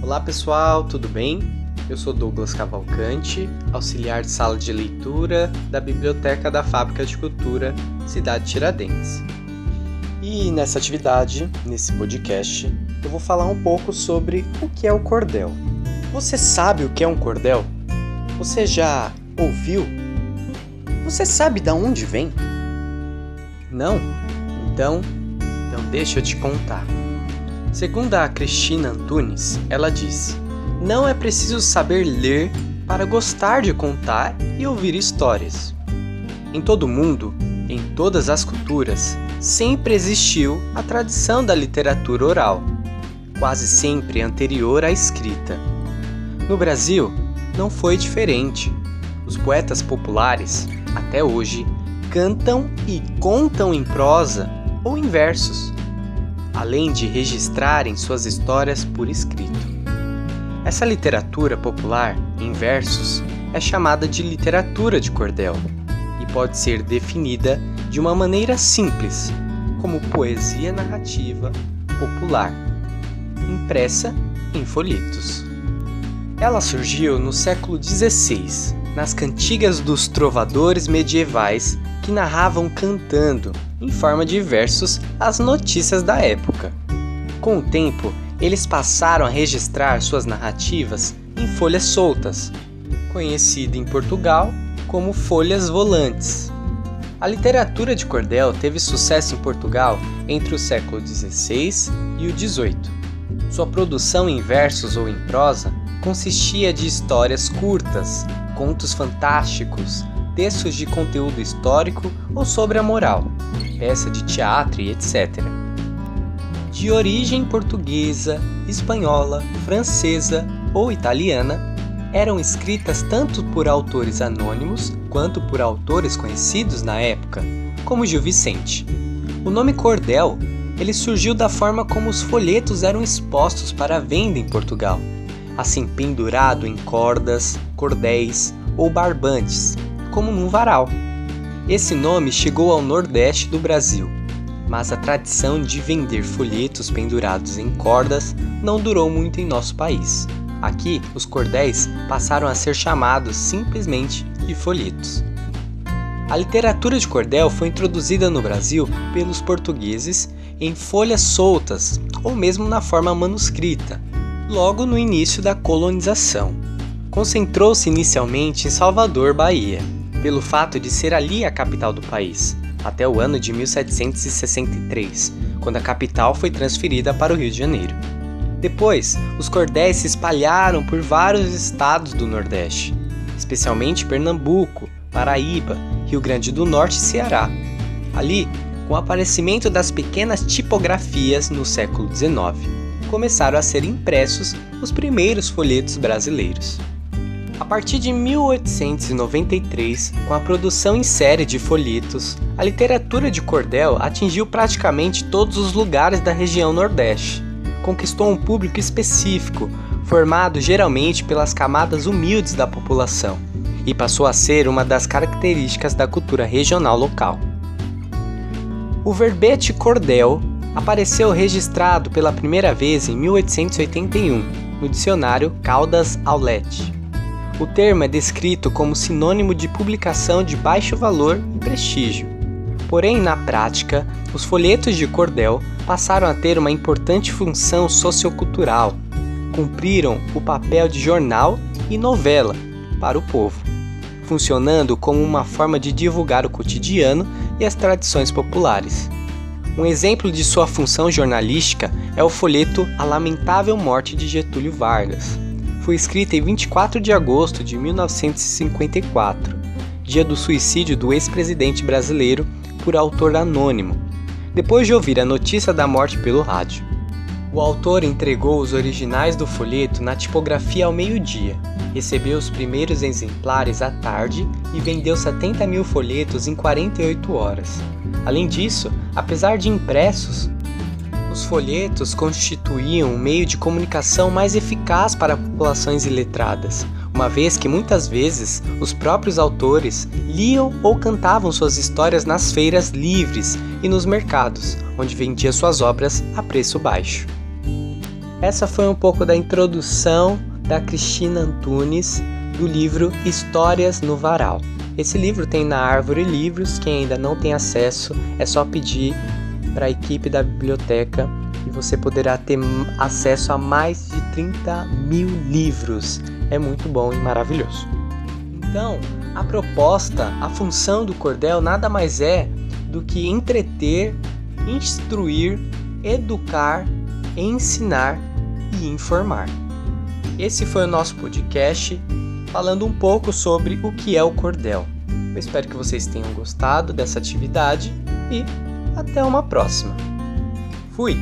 Olá pessoal, tudo bem? Eu sou Douglas Cavalcante, auxiliar de sala de leitura da Biblioteca da Fábrica de Cultura, Cidade Tiradentes. E nessa atividade, nesse podcast, eu vou falar um pouco sobre o que é o cordel. Você sabe o que é um cordel? Você já ouviu? Você sabe de onde vem? Não? Então, então deixa eu te contar. Segundo a Cristina Antunes, ela diz: Não é preciso saber ler para gostar de contar e ouvir histórias. Em todo mundo, em todas as culturas, sempre existiu a tradição da literatura oral, quase sempre anterior à escrita. No Brasil, não foi diferente. Os poetas populares, até hoje, cantam e contam em prosa ou em versos além de registrarem suas histórias por escrito. Essa literatura popular, em versos, é chamada de literatura de cordel e pode ser definida de uma maneira simples, como poesia narrativa popular, impressa em folhetos. Ela surgiu no século XVI, nas cantigas dos trovadores medievais que narravam cantando, em forma de versos, as notícias da época. Com o tempo, eles passaram a registrar suas narrativas em folhas soltas, conhecida em Portugal como folhas volantes. A literatura de cordel teve sucesso em Portugal entre o século XVI e o XVIII. Sua produção em versos ou em prosa consistia de histórias curtas, contos fantásticos, textos de conteúdo histórico ou sobre a moral, peça de teatro e etc. De origem portuguesa, espanhola, francesa ou italiana, eram escritas tanto por autores anônimos quanto por autores conhecidos na época, como Gil Vicente. O nome cordel ele surgiu da forma como os folhetos eram expostos para venda em Portugal, assim pendurado em cordas, cordéis ou barbantes, como num varal. Esse nome chegou ao nordeste do Brasil, mas a tradição de vender folhetos pendurados em cordas não durou muito em nosso país. Aqui, os cordéis passaram a ser chamados simplesmente de folhetos. A literatura de cordel foi introduzida no Brasil pelos portugueses em folhas soltas ou mesmo na forma manuscrita, logo no início da colonização. Concentrou-se inicialmente em Salvador, Bahia pelo fato de ser ali a capital do país, até o ano de 1763, quando a capital foi transferida para o Rio de Janeiro. Depois, os cordéis se espalharam por vários estados do Nordeste, especialmente Pernambuco, Paraíba, Rio Grande do Norte e Ceará. Ali, com o aparecimento das pequenas tipografias no século XIX, começaram a ser impressos os primeiros folhetos brasileiros. A partir de 1893, com a produção em série de folhetos, a literatura de cordel atingiu praticamente todos os lugares da região Nordeste. Conquistou um público específico, formado geralmente pelas camadas humildes da população, e passou a ser uma das características da cultura regional local. O verbete cordel apareceu registrado pela primeira vez em 1881 no dicionário Caldas Aulete. O termo é descrito como sinônimo de publicação de baixo valor e prestígio. Porém, na prática, os folhetos de cordel passaram a ter uma importante função sociocultural. Cumpriram o papel de jornal e novela para o povo, funcionando como uma forma de divulgar o cotidiano e as tradições populares. Um exemplo de sua função jornalística é o folheto A Lamentável Morte de Getúlio Vargas, foi escrita em 24 de agosto de 1954, dia do suicídio do ex-presidente brasileiro por autor anônimo, depois de ouvir a notícia da morte pelo rádio. O autor entregou os originais do folheto na tipografia ao meio-dia, recebeu os primeiros exemplares à tarde e vendeu 70 mil folhetos em 48 horas. Além disso, apesar de impressos, os folhetos constituíam um meio de comunicação mais eficaz para populações iletradas, uma vez que muitas vezes os próprios autores liam ou cantavam suas histórias nas feiras livres e nos mercados, onde vendia suas obras a preço baixo. essa foi um pouco da introdução da Cristina Antunes do livro Histórias no Varal. Esse livro tem na Árvore Livros, quem ainda não tem acesso é só pedir para a equipe da biblioteca e você poderá ter acesso a mais de 30 mil livros. É muito bom e maravilhoso. Então, a proposta, a função do cordel nada mais é do que entreter, instruir, educar, ensinar e informar. Esse foi o nosso podcast falando um pouco sobre o que é o cordel. Eu espero que vocês tenham gostado dessa atividade e até uma próxima. Fui!